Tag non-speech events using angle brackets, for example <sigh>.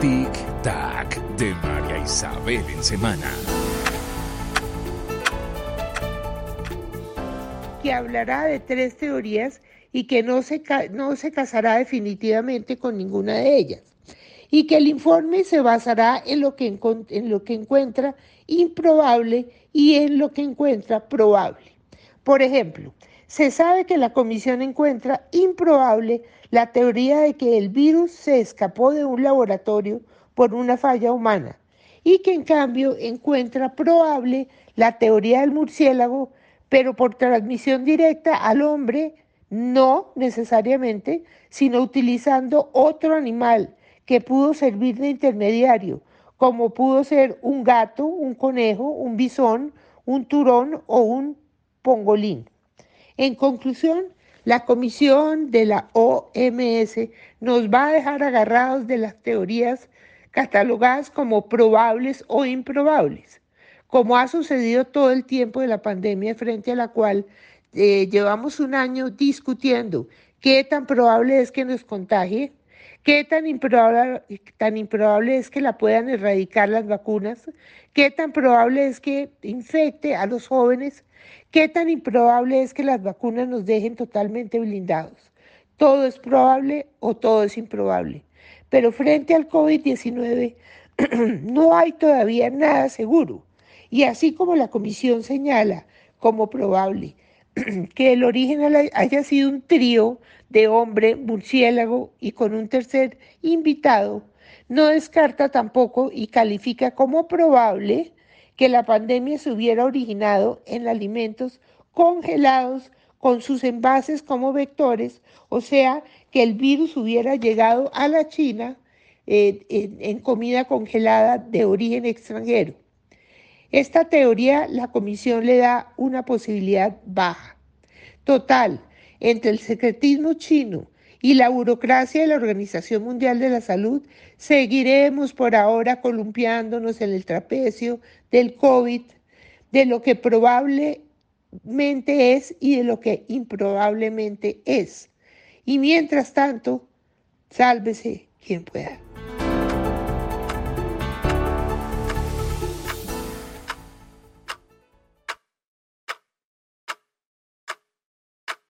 Tic Tac de María Isabel en semana. Que hablará de tres teorías y que no se, no se casará definitivamente con ninguna de ellas. Y que el informe se basará en lo que, en lo que encuentra improbable y en lo que encuentra probable. Por ejemplo, se sabe que la comisión encuentra improbable la teoría de que el virus se escapó de un laboratorio por una falla humana y que en cambio encuentra probable la teoría del murciélago, pero por transmisión directa al hombre, no necesariamente, sino utilizando otro animal que pudo servir de intermediario, como pudo ser un gato, un conejo, un bisón, un turón o un pongolín. En conclusión, la comisión de la OMS nos va a dejar agarrados de las teorías catalogadas como probables o improbables, como ha sucedido todo el tiempo de la pandemia frente a la cual eh, llevamos un año discutiendo qué tan probable es que nos contagie, qué tan improbable, tan improbable es que la puedan erradicar las vacunas, qué tan probable es que infecte a los jóvenes ¿Qué tan improbable es que las vacunas nos dejen totalmente blindados? Todo es probable o todo es improbable. Pero frente al COVID-19 <clears throat> no hay todavía nada seguro. Y así como la comisión señala como probable <clears throat> que el origen haya sido un trío de hombre, murciélago y con un tercer invitado, no descarta tampoco y califica como probable que la pandemia se hubiera originado en alimentos congelados con sus envases como vectores, o sea, que el virus hubiera llegado a la China eh, en, comida congelada de origen extranjero. Esta teoría la comisión le da una posibilidad baja. Total, entre el secretismo chino y la burocracia de la Organización Mundial de la Salud, seguiremos por ahora columpiándonos en el trapecio del COVID, de lo que probablemente es y de lo que improbablemente es. Y mientras tanto, sálvese quien pueda.